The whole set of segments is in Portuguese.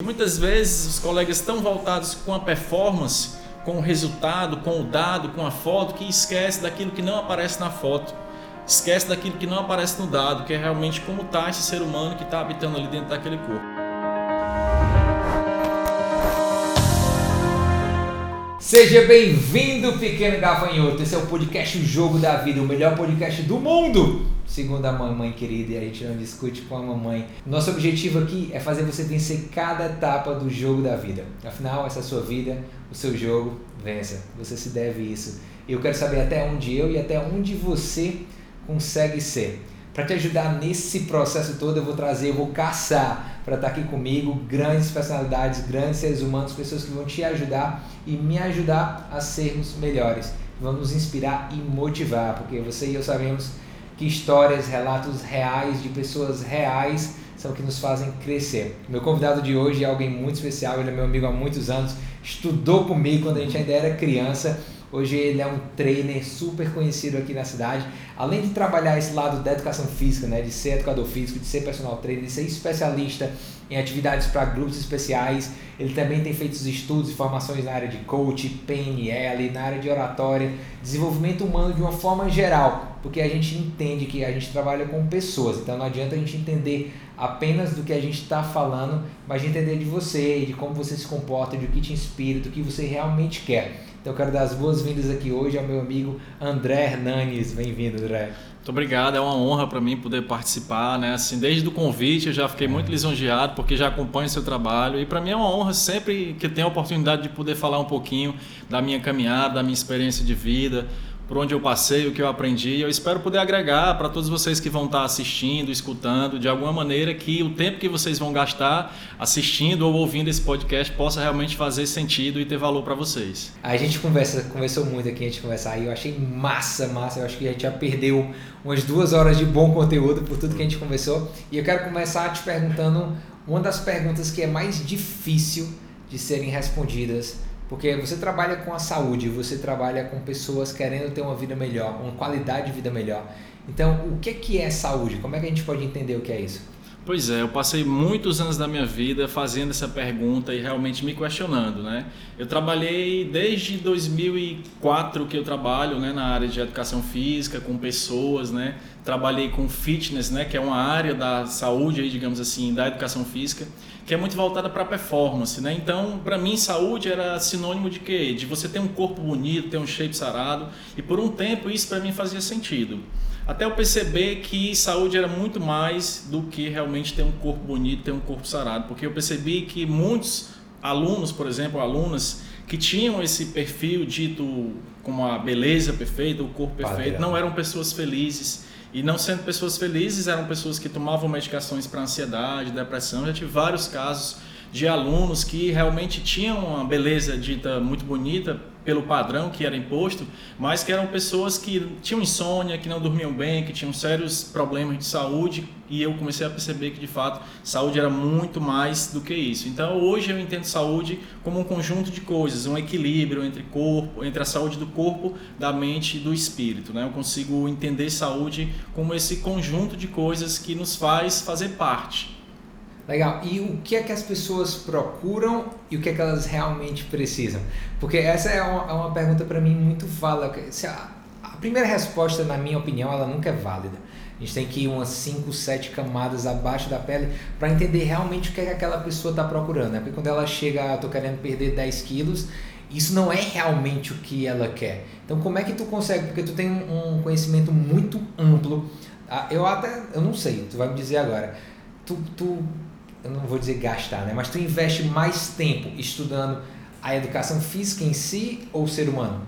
Muitas vezes os colegas estão voltados com a performance, com o resultado, com o dado, com a foto, que esquece daquilo que não aparece na foto. Esquece daquilo que não aparece no dado, que é realmente como está esse ser humano que está habitando ali dentro daquele corpo. Seja bem-vindo, pequeno gafanhoto. Esse é o podcast O Jogo da Vida, o melhor podcast do mundo, segundo a mamãe querida, e a gente não discute com a mamãe. Nosso objetivo aqui é fazer você vencer cada etapa do jogo da vida. Afinal, essa é a sua vida, o seu jogo, vença. Você se deve isso. Eu quero saber até onde eu e até onde você consegue ser. Para te ajudar nesse processo todo, eu vou trazer, eu vou caçar para estar tá aqui comigo grandes personalidades, grandes seres humanos, pessoas que vão te ajudar e me ajudar a sermos melhores. Vão nos inspirar e motivar, porque você e eu sabemos que histórias, relatos reais de pessoas reais são que nos fazem crescer. Meu convidado de hoje é alguém muito especial, ele é meu amigo há muitos anos, estudou comigo quando a gente ainda era criança Hoje ele é um trainer super conhecido aqui na cidade. Além de trabalhar esse lado da educação física, né, de ser educador físico, de ser personal trainer, de ser especialista em atividades para grupos especiais, ele também tem feito estudos e formações na área de coach, PNL, na área de oratória, desenvolvimento humano de uma forma geral, porque a gente entende que a gente trabalha com pessoas, então não adianta a gente entender apenas do que a gente está falando, mas de entender de você, de como você se comporta, de o que te inspira, do que você realmente quer. Então eu quero dar as boas-vindas aqui hoje ao meu amigo André Hernanes. Bem-vindo, André. Muito obrigado, é uma honra para mim poder participar, né? Assim, desde o convite eu já fiquei muito lisonjeado porque já acompanho o seu trabalho e para mim é uma honra sempre que tenho a oportunidade de poder falar um pouquinho da minha caminhada, da minha experiência de vida, por onde eu passei, o que eu aprendi. Eu espero poder agregar para todos vocês que vão estar assistindo, escutando, de alguma maneira que o tempo que vocês vão gastar assistindo ou ouvindo esse podcast possa realmente fazer sentido e ter valor para vocês. A gente conversa, conversou muito aqui antes de conversar e eu achei massa, massa. Eu acho que a gente já perdeu umas duas horas de bom conteúdo por tudo que a gente conversou. E eu quero começar te perguntando uma das perguntas que é mais difícil de serem respondidas porque você trabalha com a saúde, você trabalha com pessoas querendo ter uma vida melhor, uma qualidade de vida melhor. Então, o que é saúde? Como é que a gente pode entender o que é isso? Pois é, eu passei muitos anos da minha vida fazendo essa pergunta e realmente me questionando, né? Eu trabalhei desde 2004 que eu trabalho, né, na área de educação física com pessoas, né? Trabalhei com fitness, né, que é uma área da saúde aí, digamos assim, da educação física, que é muito voltada para performance, né? Então, para mim, saúde era sinônimo de quê? De você ter um corpo bonito, ter um shape sarado, e por um tempo isso para mim fazia sentido. Até eu perceber que saúde era muito mais do que realmente ter um corpo bonito, ter um corpo sarado, porque eu percebi que muitos alunos, por exemplo, alunas que tinham esse perfil dito como a beleza perfeita, o corpo perfeito, não eram pessoas felizes. E não sendo pessoas felizes, eram pessoas que tomavam medicações para ansiedade, depressão. Já tive vários casos de alunos que realmente tinham uma beleza dita muito bonita pelo padrão que era imposto, mas que eram pessoas que tinham insônia, que não dormiam bem, que tinham sérios problemas de saúde, e eu comecei a perceber que de fato saúde era muito mais do que isso. Então hoje eu entendo saúde como um conjunto de coisas, um equilíbrio entre corpo, entre a saúde do corpo, da mente e do espírito, né? Eu consigo entender saúde como esse conjunto de coisas que nos faz fazer parte Legal. E o que é que as pessoas procuram e o que é que elas realmente precisam? Porque essa é uma, é uma pergunta para mim muito válida. A, a primeira resposta, na minha opinião, ela nunca é válida. A gente tem que ir umas 5, 7 camadas abaixo da pele para entender realmente o que é que aquela pessoa está procurando. Né? Porque quando ela chega, estou querendo perder 10 quilos, isso não é realmente o que ela quer. Então, como é que tu consegue? Porque tu tem um conhecimento muito amplo. Ah, eu até, eu não sei, tu vai me dizer agora. Tu, tu eu não vou dizer gastar, né? Mas tu investe mais tempo estudando a educação física em si ou o ser humano?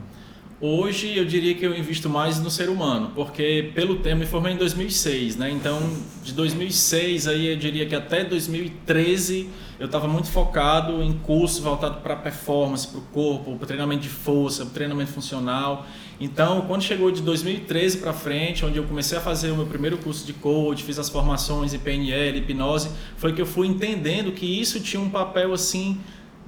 Hoje eu diria que eu invisto mais no ser humano, porque pelo tempo me formei em 2006, né? Então, de 2006 aí eu diria que até 2013 eu estava muito focado em curso voltado para performance, para o corpo, para treinamento de força, para treinamento funcional. Então, quando chegou de 2013 para frente, onde eu comecei a fazer o meu primeiro curso de coach, fiz as formações em PNL, hipnose, foi que eu fui entendendo que isso tinha um papel assim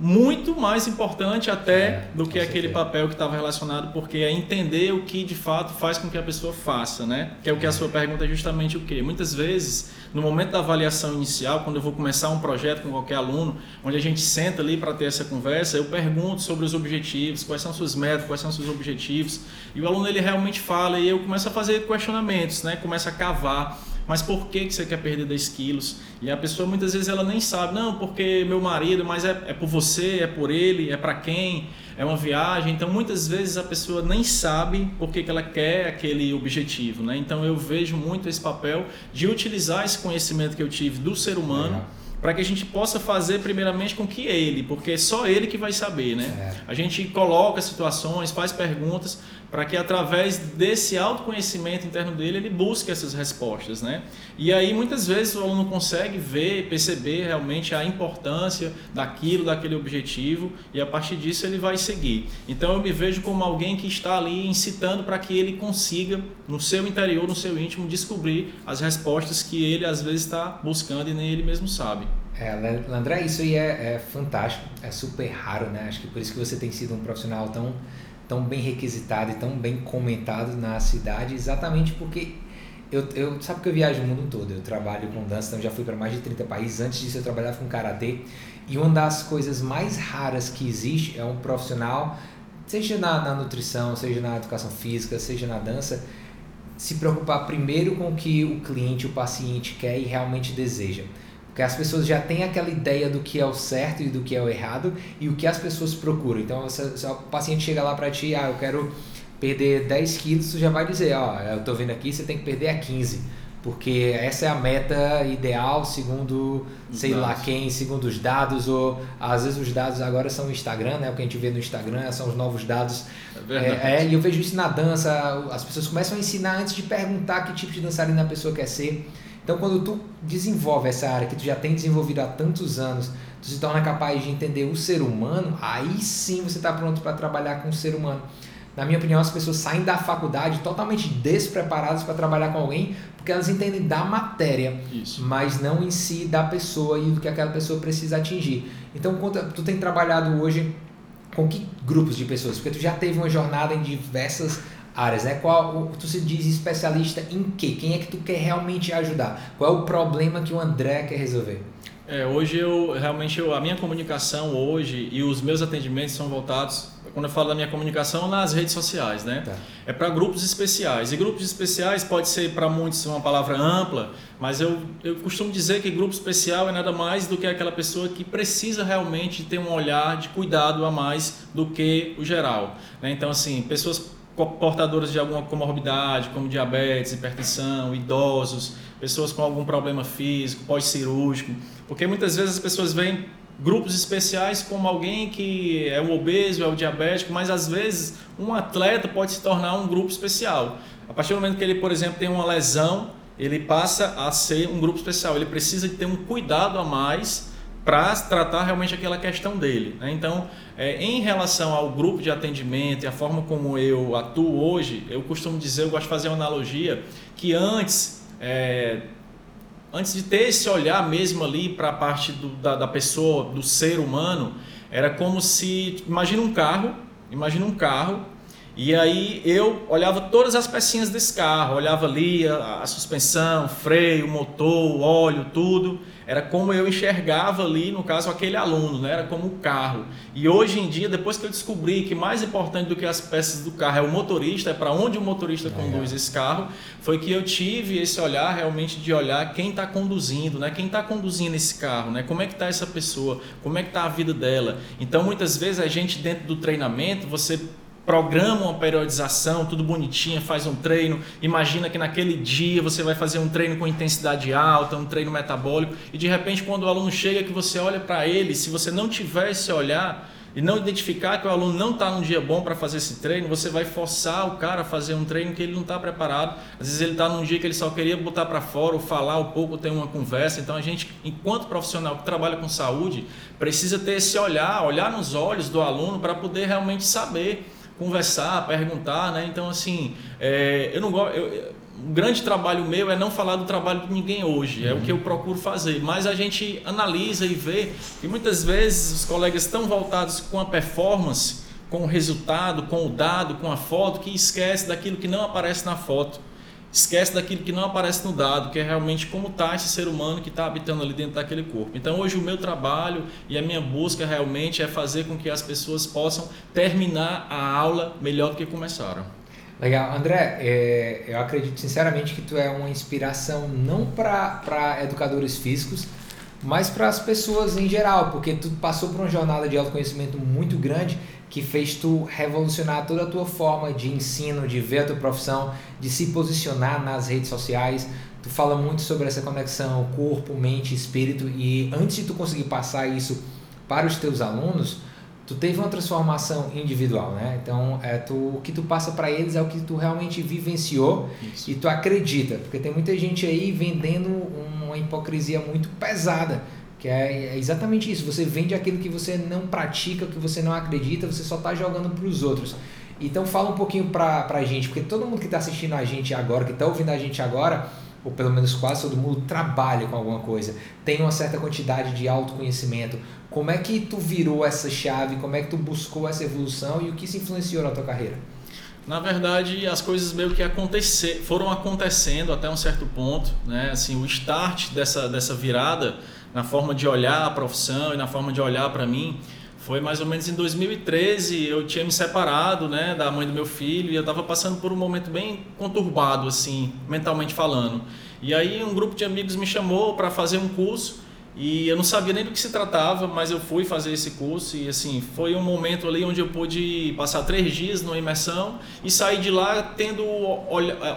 muito mais importante até É, do que aquele papel que estava relacionado, porque é entender o que de fato faz com que a pessoa faça, né? Que é o que a sua pergunta é justamente o quê? Muitas vezes, no momento da avaliação inicial, quando eu vou começar um projeto com qualquer aluno, onde a gente senta ali para ter essa conversa, eu pergunto sobre os objetivos, quais são suas metas, quais são seus objetivos, e o aluno ele realmente fala e eu começo a fazer questionamentos, né? Começo a cavar mas por que, que você quer perder 10 quilos? E a pessoa muitas vezes ela nem sabe, não, porque meu marido, mas é, é por você, é por ele, é para quem, é uma viagem. Então muitas vezes a pessoa nem sabe por que, que ela quer aquele objetivo. Né? Então eu vejo muito esse papel de utilizar esse conhecimento que eu tive do ser humano. Legal. Para que a gente possa fazer primeiramente com que ele, porque é só ele que vai saber, né? Certo. A gente coloca situações, faz perguntas para que através desse autoconhecimento interno dele ele busque essas respostas, né? E aí muitas vezes o aluno consegue ver, perceber realmente a importância daquilo, daquele objetivo e a partir disso ele vai seguir. Então eu me vejo como alguém que está ali incitando para que ele consiga no seu interior, no seu íntimo descobrir as respostas que ele às vezes está buscando e nem ele mesmo sabe. É, Landré, isso aí é, é fantástico, é super raro, né? Acho que por isso que você tem sido um profissional tão, tão bem requisitado e tão bem comentado na cidade, exatamente porque eu, eu sabe que eu viajo o mundo todo, eu trabalho com dança, então já fui para mais de 30 países. Antes disso eu trabalhava com karatê e uma das coisas mais raras que existe é um profissional, seja na, na nutrição, seja na educação física, seja na dança, se preocupar primeiro com o que o cliente, o paciente quer e realmente deseja. Porque as pessoas já têm aquela ideia do que é o certo e do que é o errado e o que as pessoas procuram. Então, se, se o paciente chega lá para ti, ah, eu quero perder 10 quilos, tu já vai dizer, ó, eu tô vendo aqui, você tem que perder a 15. Porque essa é a meta ideal, segundo Os sei lá quem, segundo os dados, ou às vezes os dados agora são o Instagram, né? O que a gente vê no Instagram são os novos dados É é, é, e eu vejo isso na dança, as pessoas começam a ensinar antes de perguntar que tipo de dançarina a pessoa quer ser. Então, quando tu desenvolve essa área que tu já tem desenvolvido há tantos anos, tu se torna capaz de entender o ser humano, aí sim você está pronto para trabalhar com o ser humano. Na minha opinião, as pessoas saem da faculdade totalmente despreparadas para trabalhar com alguém, porque elas entendem da matéria, Isso. mas não em si da pessoa e do que aquela pessoa precisa atingir. Então, tu tem trabalhado hoje com que grupos de pessoas? Porque tu já teve uma jornada em diversas áreas, né? Qual tu se diz especialista em quê? Quem é que tu quer realmente ajudar? Qual é o problema que o André quer resolver? É, hoje eu realmente eu, a minha comunicação hoje e os meus atendimentos são voltados quando eu falo da minha comunicação nas redes sociais, né? Tá. É para grupos especiais. E grupos especiais pode ser para muitos uma palavra ampla, mas eu, eu costumo dizer que grupo especial é nada mais do que aquela pessoa que precisa realmente ter um olhar de cuidado a mais do que o geral. né? Então, assim, pessoas portadoras de alguma comorbidade, como diabetes, hipertensão, idosos, pessoas com algum problema físico, pós-cirúrgico, porque muitas vezes as pessoas veem grupos especiais como alguém que é o obeso, é o diabético, mas às vezes um atleta pode se tornar um grupo especial. A partir do momento que ele, por exemplo, tem uma lesão, ele passa a ser um grupo especial. Ele precisa de ter um cuidado a mais para tratar realmente aquela questão dele. né? Então, é, em relação ao grupo de atendimento e a forma como eu atuo hoje, eu costumo dizer, eu gosto de fazer uma analogia, que antes, é, antes de ter esse olhar mesmo ali para a parte do- da, da pessoa, do ser humano, era como se, imagina um carro, imagina um carro, e aí eu olhava todas as pecinhas desse carro, olhava ali a, a suspensão, freio, motor, óleo, tudo. Era como eu enxergava ali, no caso, aquele aluno, né? era como o carro. E hoje em dia, depois que eu descobri que mais importante do que as peças do carro é o motorista, é para onde o motorista conduz esse carro, foi que eu tive esse olhar realmente de olhar quem está conduzindo, né? quem está conduzindo esse carro, né? como é que está essa pessoa, como é que está a vida dela. Então, muitas vezes, a gente, dentro do treinamento, você programa uma periodização, tudo bonitinho, faz um treino. Imagina que naquele dia você vai fazer um treino com intensidade alta, um treino metabólico, e de repente, quando o aluno chega, que você olha para ele, se você não tiver esse olhar e não identificar que o aluno não está num dia bom para fazer esse treino, você vai forçar o cara a fazer um treino que ele não está preparado. Às vezes ele está num dia que ele só queria botar para fora, ou falar um pouco, ter uma conversa. Então a gente, enquanto profissional que trabalha com saúde, precisa ter esse olhar, olhar nos olhos do aluno para poder realmente saber conversar, perguntar, né? Então assim, é, eu não gosto. um grande trabalho meu é não falar do trabalho de ninguém hoje, é uhum. o que eu procuro fazer. Mas a gente analisa e vê que muitas vezes os colegas estão voltados com a performance, com o resultado, com o dado, com a foto, que esquece daquilo que não aparece na foto esquece daquilo que não aparece no dado, que é realmente como está esse ser humano que está habitando ali dentro daquele corpo. Então hoje o meu trabalho e a minha busca realmente é fazer com que as pessoas possam terminar a aula melhor do que começaram. Legal. André, é, eu acredito sinceramente que tu é uma inspiração não para educadores físicos, mas para as pessoas em geral, porque tu passou por uma jornada de autoconhecimento muito grande que fez tu revolucionar toda a tua forma de ensino, de ver a tua profissão, de se posicionar nas redes sociais. Tu fala muito sobre essa conexão corpo, mente, espírito e antes de tu conseguir passar isso para os teus alunos, tu teve uma transformação individual, né? Então, é tu, o que tu passa para eles é o que tu realmente vivenciou isso. e tu acredita, porque tem muita gente aí vendendo uma hipocrisia muito pesada que é, é exatamente isso. Você vende aquilo que você não pratica, que você não acredita, você só está jogando para os outros. Então fala um pouquinho para a gente, porque todo mundo que está assistindo a gente agora, que está ouvindo a gente agora, ou pelo menos quase todo mundo trabalha com alguma coisa, tem uma certa quantidade de autoconhecimento. Como é que tu virou essa chave? Como é que tu buscou essa evolução e o que se influenciou na tua carreira? Na verdade, as coisas meio que acontecer, foram acontecendo até um certo ponto, né? Assim, o start dessa, dessa virada na forma de olhar a profissão e na forma de olhar para mim. Foi mais ou menos em 2013, eu tinha me separado, né, da mãe do meu filho e eu estava passando por um momento bem conturbado assim, mentalmente falando. E aí um grupo de amigos me chamou para fazer um curso e eu não sabia nem do que se tratava, mas eu fui fazer esse curso e assim, foi um momento ali onde eu pude passar três dias numa imersão e sair de lá tendo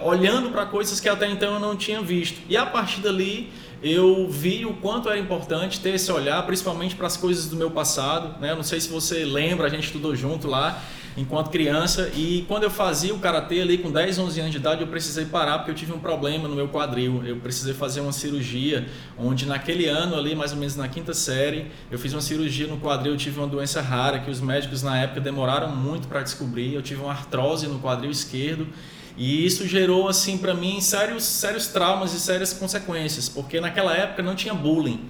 olhando para coisas que até então eu não tinha visto. E a partir dali eu vi o quanto era importante ter esse olhar, principalmente para as coisas do meu passado. Né? Eu não sei se você lembra, a gente estudou junto lá enquanto criança e quando eu fazia o karatê ali com 10, 11 anos de idade, eu precisei parar porque eu tive um problema no meu quadril. Eu precisei fazer uma cirurgia, onde naquele ano ali, mais ou menos na quinta série, eu fiz uma cirurgia no quadril, eu tive uma doença rara que os médicos na época demoraram muito para descobrir. Eu tive uma artrose no quadril esquerdo e isso gerou assim para mim sérios sérios traumas e sérias consequências, porque naquela época não tinha bullying.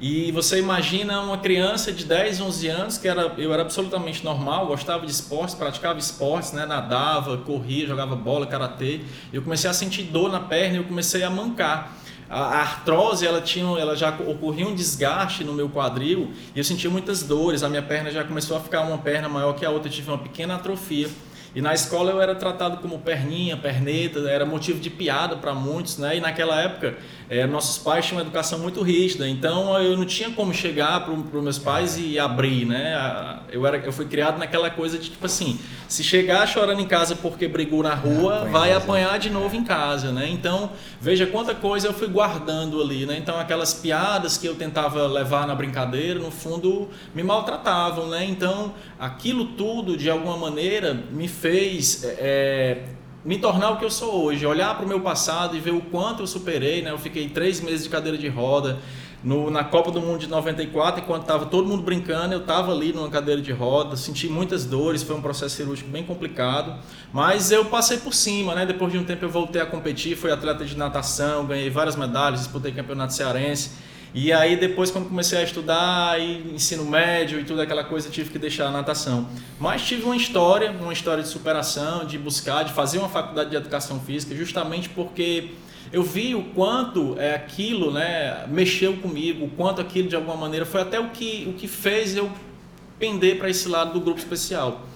E você imagina uma criança de 10, 11 anos, que era, eu era absolutamente normal, gostava de esportes, praticava esportes, né, nadava, corria, jogava bola, karatê. Eu comecei a sentir dor na perna e eu comecei a mancar. A artrose, ela tinha, ela já ocorria um desgaste no meu quadril e eu sentia muitas dores. A minha perna já começou a ficar uma perna maior que a outra, eu tive uma pequena atrofia. E na escola eu era tratado como perninha, perneta, era motivo de piada para muitos, né? E naquela época é, nossos pais tinham uma educação muito rígida, então eu não tinha como chegar para os meus pais e abrir, né? Eu, era, eu fui criado naquela coisa de tipo assim, se chegar chorando em casa porque brigou na rua, vai apanhar de novo em casa, né? Então, veja quanta coisa eu fui guardando ali, né? Então, aquelas piadas que eu tentava levar na brincadeira, no fundo, me maltratavam, né? Então, aquilo tudo, de alguma maneira, me fez... É, me tornar o que eu sou hoje, olhar para o meu passado e ver o quanto eu superei, né? Eu fiquei três meses de cadeira de roda no, na Copa do Mundo de 94, enquanto estava todo mundo brincando, eu estava ali numa cadeira de roda, senti muitas dores, foi um processo cirúrgico bem complicado, mas eu passei por cima, né? Depois de um tempo eu voltei a competir, fui atleta de natação, ganhei várias medalhas, disputei campeonato cearense. E aí depois quando comecei a estudar, ensino médio e tudo aquela coisa, tive que deixar a natação. Mas tive uma história, uma história de superação, de buscar, de fazer uma faculdade de educação física, justamente porque eu vi o quanto é, aquilo né, mexeu comigo, o quanto aquilo de alguma maneira foi até o que, o que fez eu pender para esse lado do grupo especial.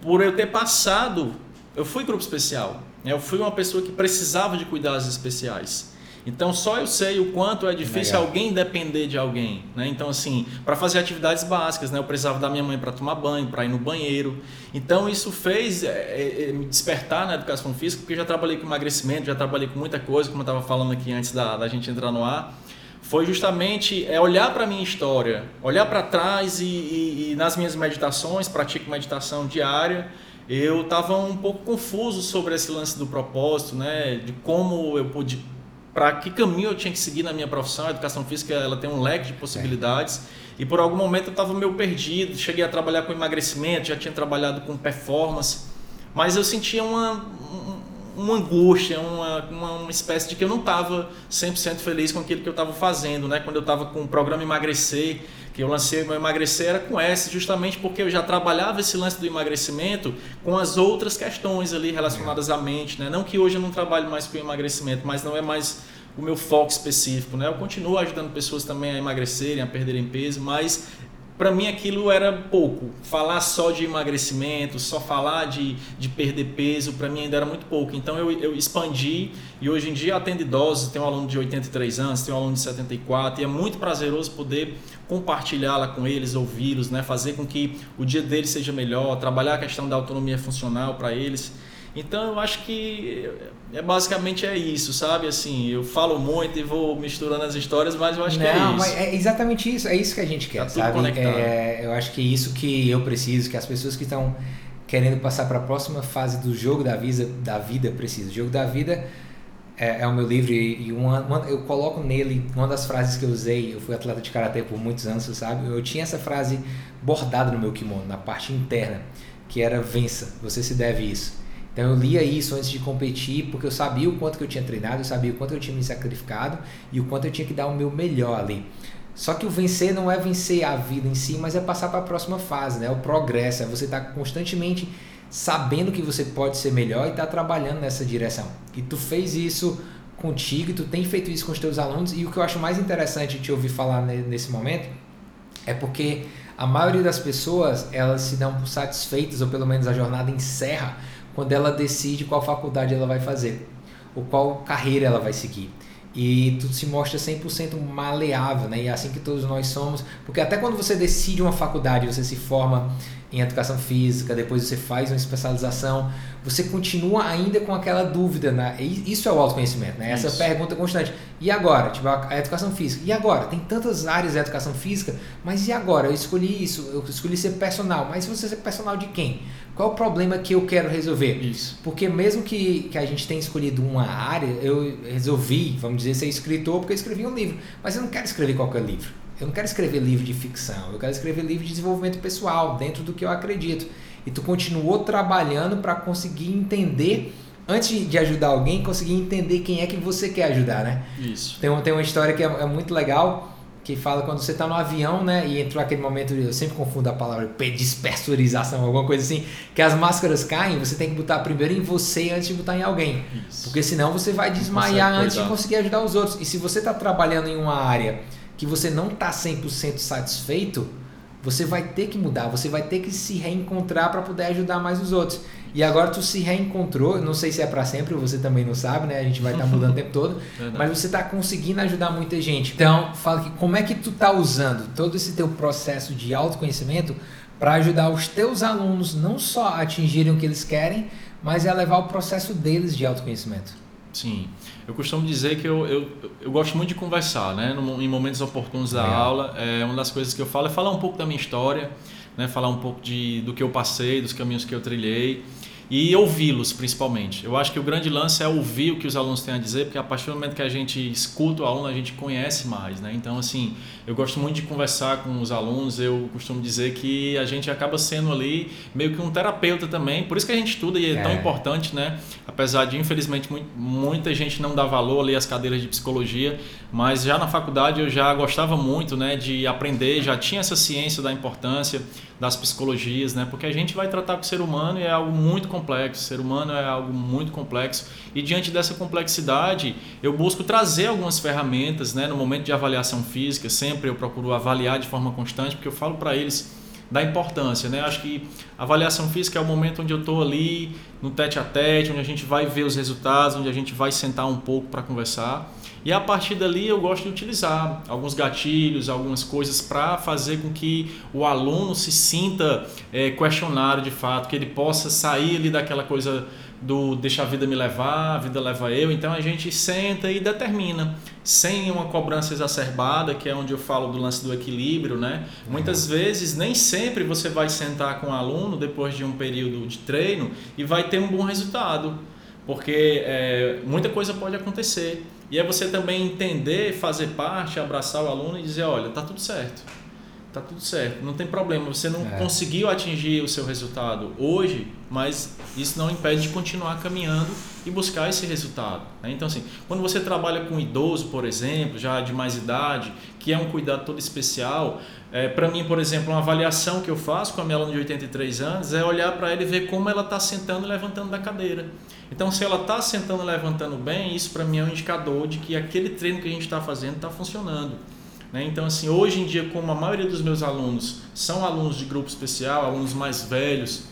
Por eu ter passado, eu fui grupo especial, né, eu fui uma pessoa que precisava de cuidados especiais. Então só eu sei o quanto é difícil Legal. alguém depender de alguém, né? Então assim, para fazer atividades básicas, né? Eu precisava da minha mãe para tomar banho, para ir no banheiro. Então isso fez é, é, é, me despertar na educação física, porque eu já trabalhei com emagrecimento, já trabalhei com muita coisa, como eu estava falando aqui antes da, da gente entrar no ar foi justamente é olhar para a minha história, olhar para trás e, e, e, nas minhas meditações, pratico meditação diária, eu estava um pouco confuso sobre esse lance do propósito, né, de como eu pude, para que caminho eu tinha que seguir na minha profissão. A educação física ela tem um leque de possibilidades. É. E por algum momento eu estava meio perdido. Cheguei a trabalhar com emagrecimento, já tinha trabalhado com performance, mas eu sentia uma, uma angústia, uma, uma, uma, espécie de que eu não estava 100% feliz com aquilo que eu estava fazendo, né? Quando eu estava com o programa Emagrecer, que eu lancei o meu emagrecer era com S, justamente porque eu já trabalhava esse lance do emagrecimento com as outras questões ali relacionadas à mente, né? Não que hoje eu não trabalhe mais com emagrecimento, mas não é mais o meu foco específico, né? Eu continuo ajudando pessoas também a emagrecerem, a perderem peso, mas para mim aquilo era pouco. Falar só de emagrecimento, só falar de, de perder peso, para mim ainda era muito pouco. Então eu, eu expandi e hoje em dia atendo idosos, tenho um aluno de 83 anos, tenho um aluno de 74 e é muito prazeroso poder compartilhá-la com eles, ouvi-los, né? fazer com que o dia deles seja melhor, trabalhar a questão da autonomia funcional para eles. Então eu acho que é basicamente é isso, sabe? Assim, eu falo muito e vou misturando as histórias, mas eu acho Não, que é isso. Mas é exatamente isso, é isso que a gente quer, tá sabe? É, eu acho que é isso que eu preciso, que as pessoas que estão querendo passar para a próxima fase do jogo da vida, da vida precisam. O jogo da vida é, é o meu livro e uma, uma, eu coloco nele uma das frases que eu usei. Eu fui atleta de karatê por muitos anos, sabe? Eu tinha essa frase bordada no meu kimono, na parte interna, que era vença, você se deve isso. Então eu lia isso antes de competir, porque eu sabia o quanto que eu tinha treinado, eu sabia o quanto eu tinha me sacrificado e o quanto eu tinha que dar o meu melhor ali. Só que o vencer não é vencer a vida em si, mas é passar para a próxima fase, né? O progresso, é você estar tá constantemente sabendo que você pode ser melhor e estar tá trabalhando nessa direção. E tu fez isso contigo, e tu tem feito isso com os teus alunos e o que eu acho mais interessante de te ouvir falar nesse momento é porque a maioria das pessoas, elas se dão por satisfeitas ou pelo menos a jornada encerra quando ela decide qual faculdade ela vai fazer, ou qual carreira ela vai seguir. E tu se mostra 100% maleável, né? E é assim que todos nós somos, porque até quando você decide uma faculdade, você se forma em educação física, depois você faz uma especialização, você continua ainda com aquela dúvida, né? Isso é o autoconhecimento, né? Essa Isso. pergunta constante. E agora? Tipo, a educação física. E agora? Tem tantas áreas da educação física, mas e agora? Eu escolhi isso, eu escolhi ser personal, mas você ser personal de quem? Qual o problema que eu quero resolver? Isso. Porque mesmo que, que a gente tenha escolhido uma área, eu resolvi, vamos dizer, ser escritor porque eu escrevi um livro, mas eu não quero escrever qualquer livro. Eu não quero escrever livro de ficção, eu quero escrever livro de desenvolvimento pessoal, dentro do que eu acredito. E tu continuou trabalhando para conseguir entender, antes de ajudar alguém, conseguir entender quem é que você quer ajudar, né? Isso. Tem, tem uma história que é, é muito legal, que fala quando você está no avião, né? E entrou aquele momento, eu sempre confundo a palavra dispersorização, alguma coisa assim, que as máscaras caem, você tem que botar primeiro em você antes de botar em alguém. Isso. Porque senão você vai desmaiar antes de conseguir ajudar os outros. E se você está trabalhando em uma área que você não está 100% satisfeito, você vai ter que mudar, você vai ter que se reencontrar para poder ajudar mais os outros. E agora tu se reencontrou, não sei se é para sempre, você também não sabe, né? A gente vai estar tá mudando o tempo todo, mas você está conseguindo ajudar muita gente. Então, fala que como é que tu está usando todo esse teu processo de autoconhecimento para ajudar os teus alunos não só a atingirem o que eles querem, mas a levar o processo deles de autoconhecimento. Sim. Eu costumo dizer que eu, eu, eu gosto muito de conversar, né? em momentos oportunos da Legal. aula. É, uma das coisas que eu falo é falar um pouco da minha história, né? falar um pouco de, do que eu passei, dos caminhos que eu trilhei e ouvi-los principalmente. Eu acho que o grande lance é ouvir o que os alunos têm a dizer, porque a partir do momento que a gente escuta o aluno, a gente conhece mais, né? Então, assim, eu gosto muito de conversar com os alunos, eu costumo dizer que a gente acaba sendo ali meio que um terapeuta também, por isso que a gente estuda e é, é. tão importante, né? Apesar de, infelizmente, muita gente não dá valor ali às cadeiras de psicologia, mas já na faculdade eu já gostava muito, né, de aprender, já tinha essa ciência da importância das psicologias, né? Porque a gente vai tratar com o ser humano e é algo muito complexo. O ser humano é algo muito complexo e diante dessa complexidade eu busco trazer algumas ferramentas, né? No momento de avaliação física, sempre eu procuro avaliar de forma constante, porque eu falo para eles da importância, né? Acho que a avaliação física é o momento onde eu estou ali no tete a tete, onde a gente vai ver os resultados, onde a gente vai sentar um pouco para conversar. E a partir dali eu gosto de utilizar alguns gatilhos, algumas coisas para fazer com que o aluno se sinta é, questionário de fato, que ele possa sair ali daquela coisa do deixa a vida me levar, a vida leva eu. Então a gente senta e determina, sem uma cobrança exacerbada, que é onde eu falo do lance do equilíbrio, né? Uhum. Muitas vezes, nem sempre você vai sentar com o aluno depois de um período de treino e vai ter um bom resultado, porque é, muita coisa pode acontecer. E é você também entender, fazer parte, abraçar o aluno e dizer, olha, tá tudo certo. Tá tudo certo, não tem problema. Você não é. conseguiu atingir o seu resultado hoje, mas isso não impede de continuar caminhando e buscar esse resultado. Né? Então, assim, quando você trabalha com um idoso, por exemplo, já de mais idade, que é um cuidado todo especial, é, para mim, por exemplo, uma avaliação que eu faço com a minha aluna de 83 anos é olhar para ela e ver como ela está sentando e levantando da cadeira. Então, se ela está sentando e levantando bem, isso para mim é um indicador de que aquele treino que a gente está fazendo está funcionando. Né? Então, assim, hoje em dia, como a maioria dos meus alunos são alunos de grupo especial, alunos mais velhos,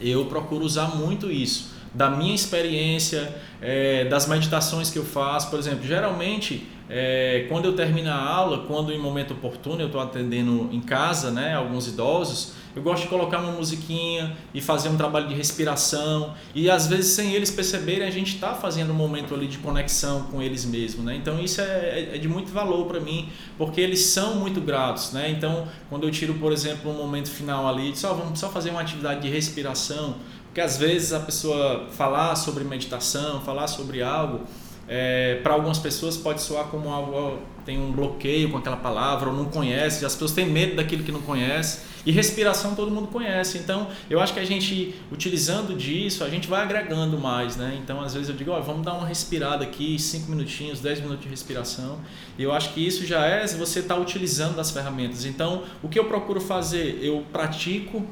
eu procuro usar muito isso. Da minha experiência, é, das meditações que eu faço, por exemplo, geralmente é, quando eu termino a aula, quando em momento oportuno eu estou atendendo em casa, né, alguns idosos, eu gosto de colocar uma musiquinha e fazer um trabalho de respiração e às vezes sem eles perceberem a gente está fazendo um momento ali de conexão com eles mesmos, né? Então isso é, é, é de muito valor para mim porque eles são muito gratos, né? Então quando eu tiro por exemplo um momento final ali, só vamos só fazer uma atividade de respiração, porque às vezes a pessoa falar sobre meditação, falar sobre algo é, para algumas pessoas pode soar como algo tem um bloqueio com aquela palavra ou não conhece, as pessoas têm medo daquilo que não conhece. E respiração todo mundo conhece. Então, eu acho que a gente utilizando disso, a gente vai agregando mais, né? Então, às vezes eu digo, ó, vamos dar uma respirada aqui, cinco minutinhos, dez minutos de respiração. E eu acho que isso já é você está utilizando das ferramentas. Então, o que eu procuro fazer, eu pratico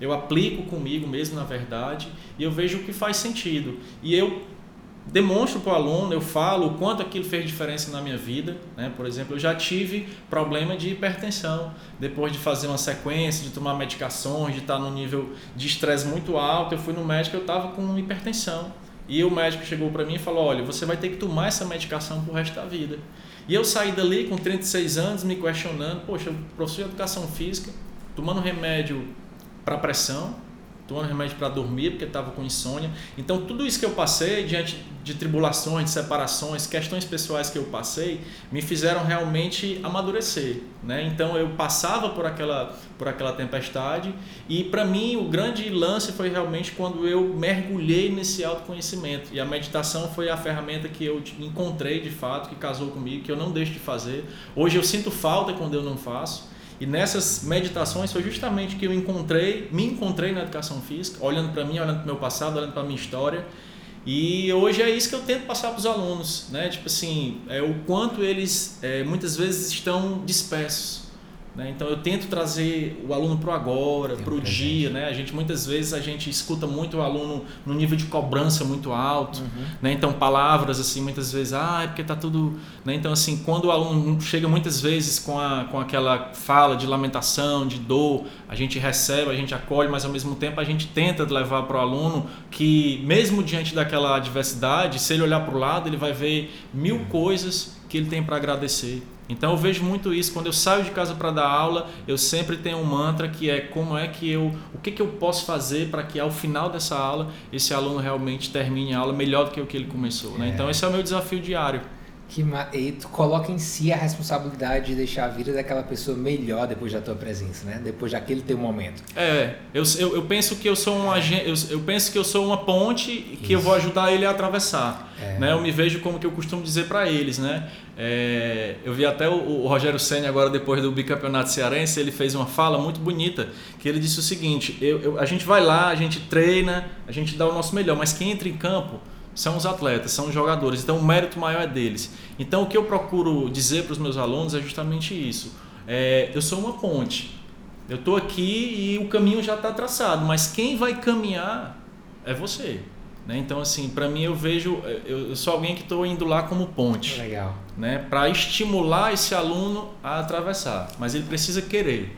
eu aplico comigo mesmo, na verdade, e eu vejo o que faz sentido. E eu demonstro para o aluno, eu falo o quanto aquilo fez diferença na minha vida. Né? Por exemplo, eu já tive problema de hipertensão. Depois de fazer uma sequência, de tomar medicações, de estar num nível de estresse muito alto, eu fui no médico eu estava com hipertensão. E o médico chegou para mim e falou: Olha, você vai ter que tomar essa medicação para o resto da vida. E eu saí dali com 36 anos me questionando: Poxa, professor de educação física, tomando remédio para pressão, tomando remédio para dormir porque estava com insônia. Então, tudo isso que eu passei, diante de tribulações, de separações, questões pessoais que eu passei, me fizeram realmente amadurecer. Né? Então, eu passava por aquela, por aquela tempestade e, para mim, o grande lance foi realmente quando eu mergulhei nesse autoconhecimento. E a meditação foi a ferramenta que eu encontrei, de fato, que casou comigo, que eu não deixo de fazer. Hoje eu sinto falta quando eu não faço. E nessas meditações foi justamente que eu encontrei, me encontrei na educação física, olhando para mim, olhando para o meu passado, olhando para a minha história. E hoje é isso que eu tento passar para os alunos, né? Tipo assim, é o quanto eles é, muitas vezes estão dispersos né? Então eu tento trazer o aluno para o agora, para o dia. Né? A gente muitas vezes a gente escuta muito o aluno no nível de cobrança muito alto. Uhum. Né? Então palavras assim muitas vezes, ah, é porque está tudo. Né? Então assim quando o aluno chega muitas vezes com, a, com aquela fala de lamentação, de dor, a gente recebe, a gente acolhe, mas ao mesmo tempo a gente tenta levar para o aluno que mesmo diante daquela adversidade, se ele olhar para o lado, ele vai ver mil coisas que ele tem para agradecer. Então eu vejo muito isso. Quando eu saio de casa para dar aula, eu sempre tenho um mantra que é como é que eu, o que que eu posso fazer para que ao final dessa aula esse aluno realmente termine a aula melhor do que o que ele começou, né? Então esse é o meu desafio diário que e tu coloca em si a responsabilidade de deixar a vida daquela pessoa melhor depois da tua presença, né? Depois daquele teu momento. É, eu, eu, eu penso que eu sou um agente, eu, eu penso que eu sou uma ponte que Isso. eu vou ajudar ele a atravessar, é. né? Eu me vejo como que eu costumo dizer para eles, né? É, eu vi até o, o Rogério Senna agora depois do bicampeonato cearense, ele fez uma fala muito bonita que ele disse o seguinte: eu, eu, a gente vai lá, a gente treina, a gente dá o nosso melhor, mas quem entra em campo são os atletas, são os jogadores, então o mérito maior é deles. Então o que eu procuro dizer para os meus alunos é justamente isso. É, eu sou uma ponte. Eu estou aqui e o caminho já está traçado, mas quem vai caminhar é você. Né? Então, assim, para mim eu vejo, eu, sou alguém que estou indo lá como ponte. Legal. Né? Para estimular esse aluno a atravessar, mas ele precisa querer.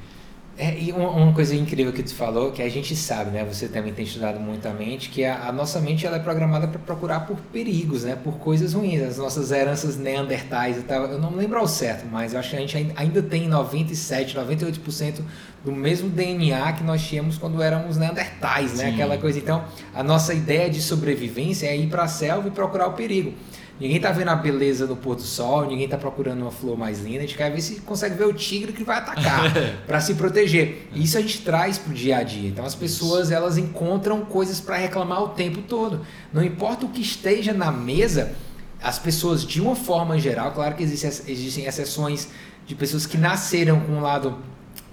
É, e uma, uma, coisa incrível que tu falou, que a gente sabe, né? Você também tem estudado muito a mente, que a, a nossa mente ela é programada para procurar por perigos, né? Por coisas ruins, as nossas heranças neandertais e tal. Eu não me lembro ao certo, mas eu acho que a gente ainda tem 97, 98% do mesmo DNA que nós tínhamos quando éramos neandertais, né? Sim. Aquela coisa. Então, a nossa ideia de sobrevivência é ir para a selva e procurar o perigo. Ninguém tá vendo a beleza do pôr do sol, ninguém tá procurando uma flor mais linda, a gente quer ver se consegue ver o tigre que vai atacar para se proteger. E isso a gente traz pro dia a dia. Então as pessoas elas encontram coisas para reclamar o tempo todo. Não importa o que esteja na mesa, as pessoas de uma forma geral, claro que existem, existem exceções de pessoas que nasceram com um lado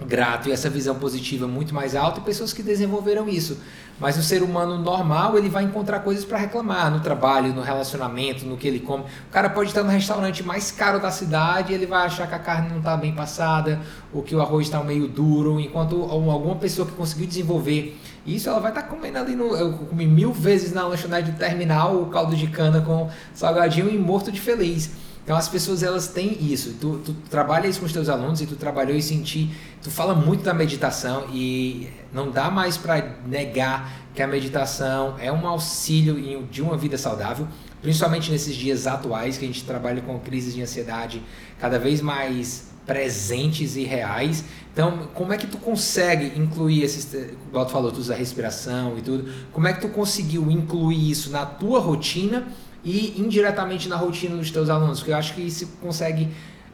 grato e essa visão positiva muito mais alta e pessoas que desenvolveram isso. Mas o ser humano normal, ele vai encontrar coisas para reclamar no trabalho, no relacionamento, no que ele come. O cara pode estar no restaurante mais caro da cidade, ele vai achar que a carne não está bem passada, ou que o arroz está meio duro, enquanto alguma pessoa que conseguiu desenvolver isso, ela vai estar comendo ali no. Eu comi mil vezes na lanchonete do terminal o caldo de cana com salgadinho e morto de feliz. Então as pessoas elas têm isso. Tu, tu trabalha isso com os teus alunos e tu trabalhou e sentir. Tu fala muito da meditação e não dá mais para negar que a meditação é um auxílio de uma vida saudável, principalmente nesses dias atuais que a gente trabalha com crises de ansiedade cada vez mais presentes e reais. Então, como é que tu consegue incluir esses, igual tu falou, tu usa respiração e tudo, como é que tu conseguiu incluir isso na tua rotina e indiretamente na rotina dos teus alunos, porque eu acho que isso consegue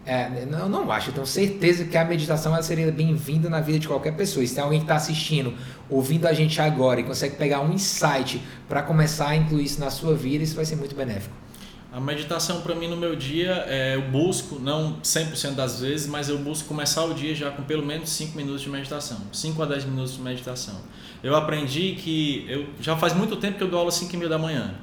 é, não, não acho, eu tenho certeza que a meditação ela seria bem-vinda na vida de qualquer pessoa. Se tem alguém que está assistindo, ouvindo a gente agora e consegue pegar um insight para começar a incluir isso na sua vida, isso vai ser muito benéfico. A meditação para mim no meu dia, é, eu busco, não 100% das vezes, mas eu busco começar o dia já com pelo menos 5 minutos de meditação, 5 a 10 minutos de meditação. Eu aprendi que, eu já faz muito tempo que eu dou aula às 5 e meia da manhã,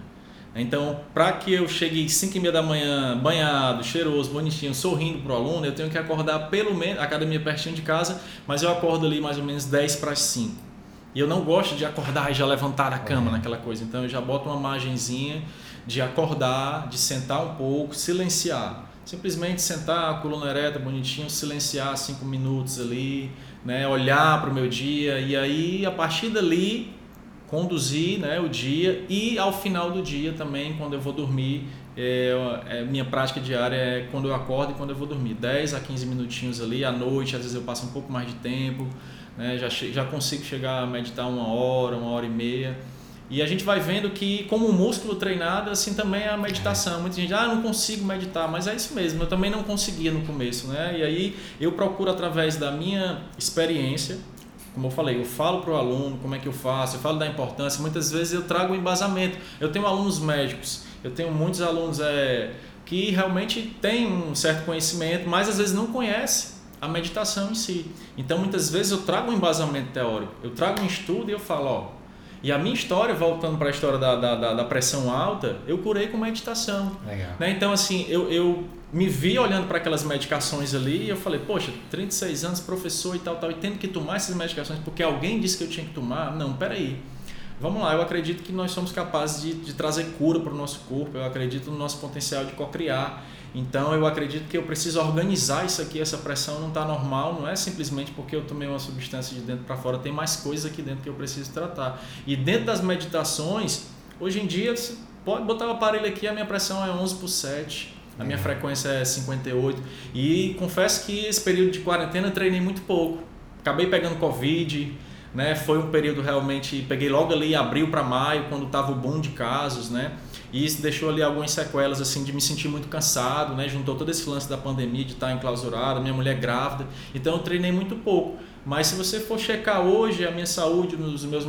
então, para que eu chegue 5 e meia da manhã, banhado, cheiroso, bonitinho, sorrindo para o aluno, eu tenho que acordar pelo menos, a academia pertinho de casa, mas eu acordo ali mais ou menos 10 para as 5. E eu não gosto de acordar e já levantar da cama, naquela coisa. Então, eu já boto uma margenzinha de acordar, de sentar um pouco, silenciar. Simplesmente sentar, coluna ereta, bonitinho, silenciar 5 minutos ali, né? olhar para o meu dia. E aí, a partir dali, conduzir né, o dia e ao final do dia também, quando eu vou dormir, é, é, minha prática diária é quando eu acordo e quando eu vou dormir. 10 a 15 minutinhos ali, à noite, às vezes eu passo um pouco mais de tempo, né, já, já consigo chegar a meditar uma hora, uma hora e meia. E a gente vai vendo que, como o músculo treinado, assim também é a meditação. Muita gente, ah, não consigo meditar, mas é isso mesmo, eu também não conseguia no começo, né? E aí eu procuro, através da minha experiência, como eu falei, eu falo para o aluno como é que eu faço, eu falo da importância, muitas vezes eu trago um embasamento. Eu tenho alunos médicos, eu tenho muitos alunos é, que realmente têm um certo conhecimento, mas às vezes não conhecem a meditação em si. Então muitas vezes eu trago um embasamento teórico, eu trago um estudo e eu falo, ó, e a minha história, voltando para a história da, da, da, pressão alta, eu curei com meditação. Legal. Né? Então, assim, eu, eu me vi olhando para aquelas medicações ali e eu falei, poxa, 36 anos, professor e tal, tal, e tendo que tomar essas medicações porque alguém disse que eu tinha que tomar. Não, peraí. Vamos lá, eu acredito que nós somos capazes de, de trazer cura para o nosso corpo, eu acredito no nosso potencial de co-criar. Então eu acredito que eu preciso organizar isso aqui, essa pressão não está normal, não é simplesmente porque eu tomei uma substância de dentro para fora, tem mais coisas aqui dentro que eu preciso tratar. E dentro das meditações, hoje em dia, você pode botar o aparelho aqui, a minha pressão é 11 por 7, a minha frequência é 58. E confesso que esse período de quarentena eu treinei muito pouco. Acabei pegando Covid, né? Foi um período realmente, peguei logo ali abril para maio, quando estava o boom de casos, né? E isso deixou ali algumas sequelas assim de me sentir muito cansado, né? Juntou todo esse lance da pandemia de estar enclausurado, minha mulher grávida. Então eu treinei muito pouco. Mas se você for checar hoje a minha saúde, os meus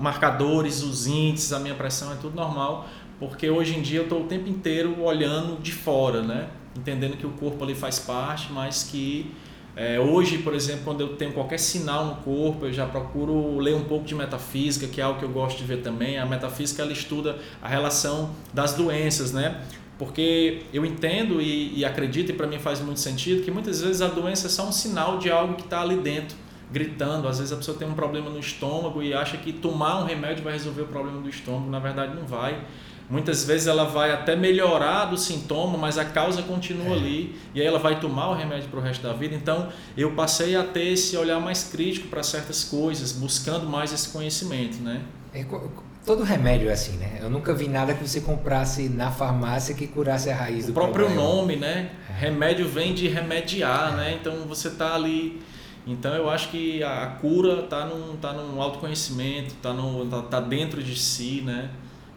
marcadores, os índices, a minha pressão é tudo normal, porque hoje em dia eu estou o tempo inteiro olhando de fora, né? Entendendo que o corpo ali faz parte, mas que é, hoje, por exemplo, quando eu tenho qualquer sinal no corpo, eu já procuro ler um pouco de metafísica, que é algo que eu gosto de ver também. A metafísica ela estuda a relação das doenças, né? Porque eu entendo e, e acredito, e para mim faz muito sentido, que muitas vezes a doença é só um sinal de algo que está ali dentro, gritando. Às vezes a pessoa tem um problema no estômago e acha que tomar um remédio vai resolver o problema do estômago. Na verdade, não vai. Muitas vezes ela vai até melhorar do sintoma, mas a causa continua é. ali e aí ela vai tomar o remédio para o resto da vida. Então eu passei a ter esse olhar mais crítico para certas coisas, buscando mais esse conhecimento, né? É, todo remédio é assim, né? Eu nunca vi nada que você comprasse na farmácia que curasse a raiz o do próprio problema. nome, né? É. Remédio vem de remediar, é. né? Então você está ali então eu acho que a cura está num, tá num autoconhecimento, está tá, tá dentro de si, né?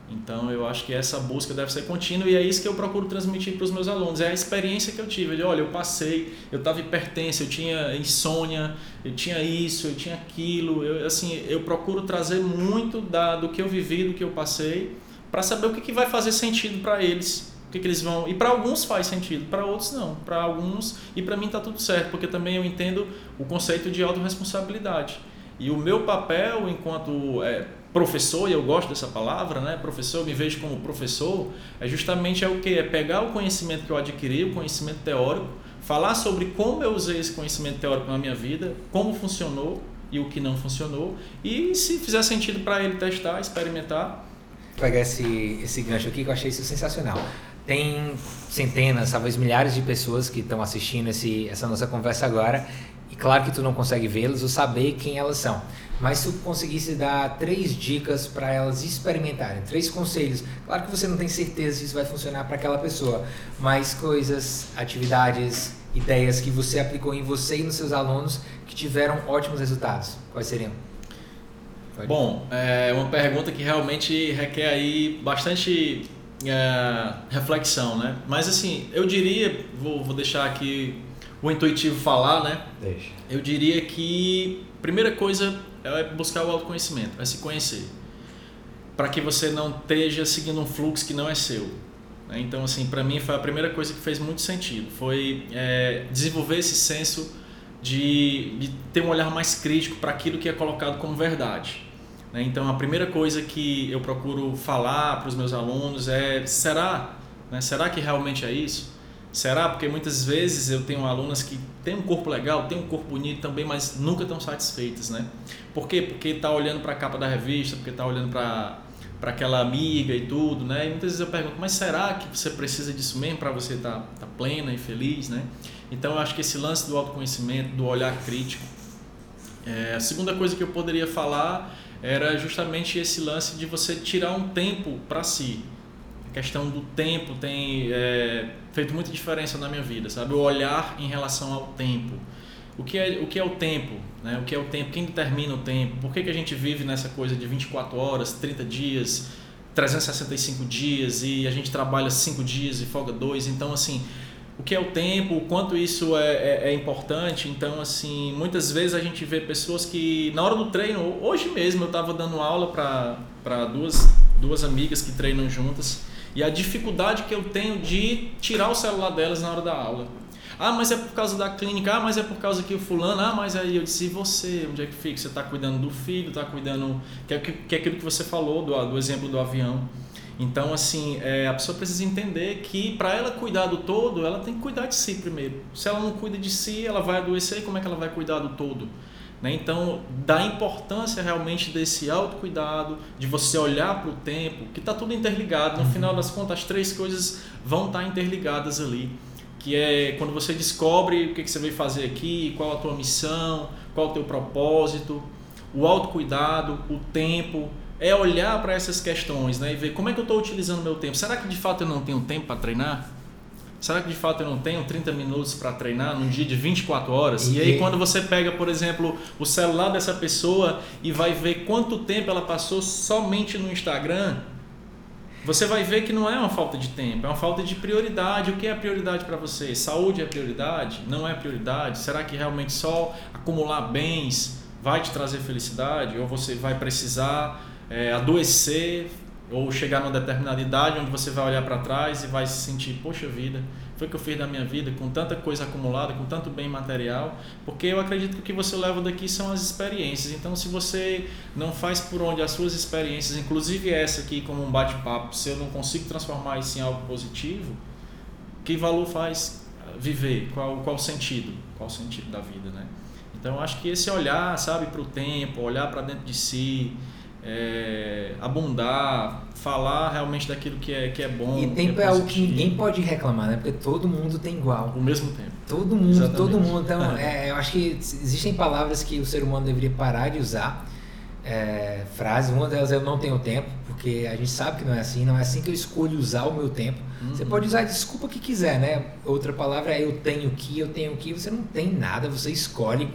Então eu acho que essa busca deve ser contínua e é isso que eu procuro transmitir para os meus alunos. É a experiência que eu tive. Ele, olha, eu passei, eu estava hipertenso, eu tinha insônia, eu tinha isso, eu tinha aquilo. Eu, assim, eu procuro trazer muito da, do que eu vivi, do que eu passei, para saber o que, que vai fazer sentido para eles. O que, que eles vão. E para alguns faz sentido, para outros não. Para alguns, e para mim está tudo certo, porque também eu entendo o conceito de autorresponsabilidade. E o meu papel enquanto é, professor, e eu gosto dessa palavra, né? professor, eu me vejo como professor, é justamente é o que? É pegar o conhecimento que eu adquiri, o conhecimento teórico, falar sobre como eu usei esse conhecimento teórico na minha vida, como funcionou e o que não funcionou, e se fizer sentido para ele testar, experimentar. Pegar esse, esse gancho aqui que eu achei isso sensacional. Tem centenas, talvez milhares de pessoas que estão assistindo esse, essa nossa conversa agora, e claro que tu não consegue vê-las ou saber quem elas são. Mas se tu conseguisse dar três dicas para elas experimentarem, três conselhos, claro que você não tem certeza se isso vai funcionar para aquela pessoa, mas coisas, atividades, ideias que você aplicou em você e nos seus alunos que tiveram ótimos resultados, quais seriam? Pode. Bom, é uma pergunta que realmente requer aí bastante é, reflexão, né? Mas assim, eu diria, vou, vou deixar aqui o intuitivo falar, né? Deixa. Eu diria que primeira coisa é buscar o autoconhecimento, é se conhecer. Para que você não esteja seguindo um fluxo que não é seu. Né? Então, assim, para mim foi a primeira coisa que fez muito sentido. Foi é, desenvolver esse senso de, de ter um olhar mais crítico para aquilo que é colocado como verdade. Né? Então, a primeira coisa que eu procuro falar para os meus alunos é: será? Né? Será que realmente é isso? Será? Porque muitas vezes eu tenho alunas que têm um corpo legal, têm um corpo bonito também, mas nunca estão satisfeitas, né? Por quê? Porque está olhando para a capa da revista, porque está olhando para para aquela amiga e tudo, né? E muitas vezes eu pergunto, mas será que você precisa disso mesmo para você estar tá, tá plena e feliz, né? Então eu acho que esse lance do autoconhecimento, do olhar crítico. É, a segunda coisa que eu poderia falar era justamente esse lance de você tirar um tempo para si. A questão do tempo tem é, feito muita diferença na minha vida, sabe? O olhar em relação ao tempo. O que é o, que é o tempo? Né? O que é o tempo? Quem determina o tempo? Por que, que a gente vive nessa coisa de 24 horas, 30 dias, 365 dias e a gente trabalha 5 dias e folga 2? Então, assim, o que é o tempo, o quanto isso é, é, é, importante. Então, assim, muitas vezes a gente vê pessoas que, na hora do treino, hoje mesmo eu estava dando aula para duas, duas amigas que treinam juntas e a dificuldade que eu tenho de tirar o celular delas na hora da aula. Ah, mas é por causa da clínica, ah, mas é por causa que o fulano, ah, mas aí eu disse, e você, onde é que fica? Você está cuidando do filho, está cuidando, que é, que é aquilo que você falou, do, do exemplo do avião. Então, assim, é, a pessoa precisa entender que para ela cuidar do todo, ela tem que cuidar de si primeiro. Se ela não cuida de si, ela vai adoecer, como é que ela vai cuidar do todo? Né? Então, dá importância realmente desse autocuidado, de você olhar para o tempo, que está tudo interligado. No uhum. final das contas, as três coisas vão estar tá interligadas ali. Que é quando você descobre o que, que você veio fazer aqui, qual a tua missão, qual o teu propósito, o autocuidado, o tempo, é olhar para essas questões né, e ver como é que eu estou utilizando meu tempo. Será que de fato eu não tenho tempo para treinar? Será que de fato eu não tenho 30 minutos para treinar num dia de 24 horas? E, e aí, quando você pega, por exemplo, o celular dessa pessoa e vai ver quanto tempo ela passou somente no Instagram, você vai ver que não é uma falta de tempo, é uma falta de prioridade. O que é prioridade para você? Saúde é prioridade? Não é prioridade? Será que realmente só acumular bens vai te trazer felicidade? Ou você vai precisar é, adoecer ou chegar numa determinada idade onde você vai olhar para trás e vai se sentir, poxa vida, foi o que eu fiz da minha vida com tanta coisa acumulada, com tanto bem material, porque eu acredito que o que você leva daqui são as experiências. Então, se você não faz por onde as suas experiências, inclusive essa aqui como um bate-papo, se eu não consigo transformar isso em algo positivo, que valor faz viver? Qual qual sentido? Qual sentido da vida, né? Então, acho que esse olhar, sabe, para o tempo, olhar para dentro de si, é, abundar, falar realmente daquilo que é, que é bom. E tempo é, é, algo que ninguém pode reclamar, né? Porque todo mundo tem igual. O mesmo tempo. Todo mundo, Exatamente. todo mundo. Então, é. eu acho que existem palavras que o ser humano deveria parar de usar. É, frases, uma delas é eu não tenho tempo, porque a gente sabe que não é assim, não é assim que eu escolho usar o meu tempo. Uhum. Você pode usar a desculpa que quiser, né? Outra palavra é eu tenho que, eu tenho que, você não tem nada, você escolhe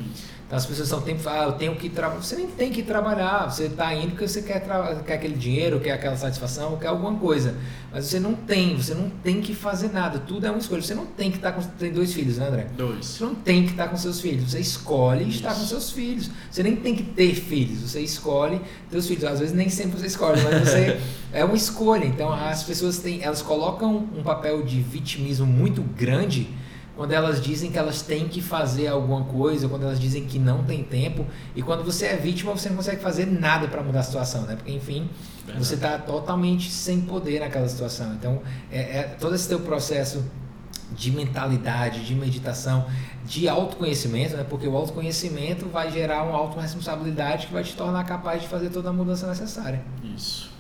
Então as pessoas estão tempo, ah, eu tenho que trabalhar. Você nem tem que trabalhar, você está indo porque você quer, quer aquele dinheiro, quer aquela satisfação, quer alguma coisa. Mas você não tem, você não tem que fazer nada. Tudo é uma escolha. Você não tem que estar com. Tem dois filhos, né, André? Dois. Você não tem que estar com seus filhos. Você escolhe Isso. estar com seus filhos. Você nem tem que ter filhos. Você escolhe os filhos. Às vezes nem sempre você escolhe, mas você. é uma escolha. Então as pessoas têm. Elas colocam um papel de vitimismo muito grande quando elas dizem que elas têm que fazer alguma coisa, quando elas dizem que não tem tempo, e quando você é vítima, você não consegue fazer nada para mudar a situação, né? Porque, enfim, Verdade. você está totalmente sem poder naquela situação. Então, é, é, todo esse teu processo de mentalidade, de meditação, de autoconhecimento, né? Porque o autoconhecimento vai gerar uma autorresponsabilidade que vai te tornar capaz de fazer toda a mudança necessária. Isso.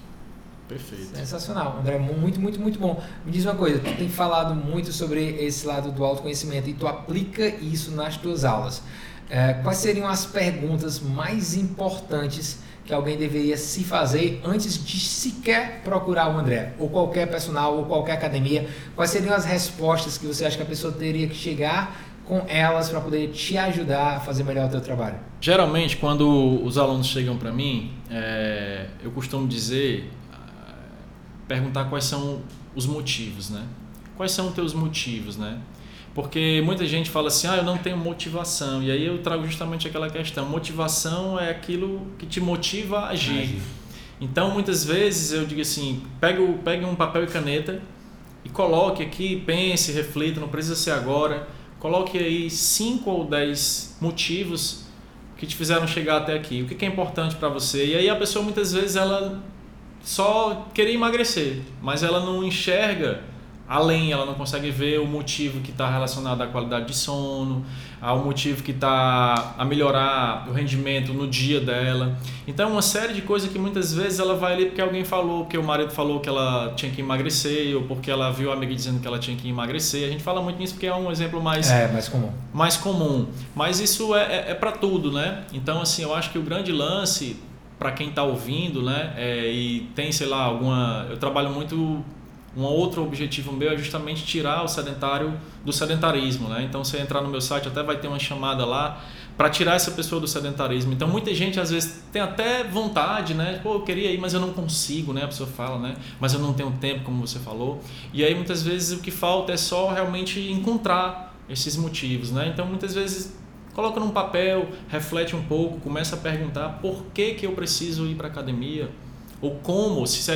Perfeito. Sensacional, André, muito, muito, muito bom. Me diz uma coisa, tu tem falado muito sobre esse lado do autoconhecimento e tu aplica isso nas tuas aulas. É, quais seriam as perguntas mais importantes que alguém deveria se fazer antes de sequer procurar o André? Ou qualquer personal, ou qualquer academia? Quais seriam as respostas que você acha que a pessoa teria que chegar com elas para poder te ajudar a fazer melhor o teu trabalho? Geralmente, quando os alunos chegam para mim, é, eu costumo dizer perguntar quais são os motivos, né? Quais são os teus motivos, né? Porque muita gente fala assim, ah, eu não tenho motivação. E aí eu trago justamente aquela questão. Motivação é aquilo que te motiva a agir. agir. Então, muitas vezes eu digo assim, pegue, pegue um papel e caneta e coloque aqui, pense, reflita, não precisa ser agora. Coloque aí cinco ou dez motivos que te fizeram chegar até aqui. O que é importante para você? E aí a pessoa muitas vezes ela só querer emagrecer, mas ela não enxerga além, ela não consegue ver o motivo que está relacionado à qualidade de sono, ao motivo que está a melhorar o rendimento no dia dela. Então, uma série de coisas que muitas vezes ela vai ali porque alguém falou, que o marido falou que ela tinha que emagrecer, ou porque ela viu a amiga dizendo que ela tinha que emagrecer. A gente fala muito nisso porque é um exemplo mais, é, mais comum. Mais comum. Mas isso é, é, é para tudo, né? Então, assim, eu acho que o grande lance para quem está ouvindo, né? É, e tem, sei lá, alguma. Eu trabalho muito. Um outro objetivo meu é justamente tirar o sedentário do sedentarismo, né? Então, você entrar no meu site, até vai ter uma chamada lá para tirar essa pessoa do sedentarismo. Então, muita gente às vezes tem até vontade, né? Pô, eu queria ir, mas eu não consigo, né? A pessoa fala, né? Mas eu não tenho tempo, como você falou. E aí, muitas vezes, o que falta é só realmente encontrar esses motivos, né? Então, muitas vezes Coloca num papel, reflete um pouco, começa a perguntar por que, que eu preciso ir para academia ou como, se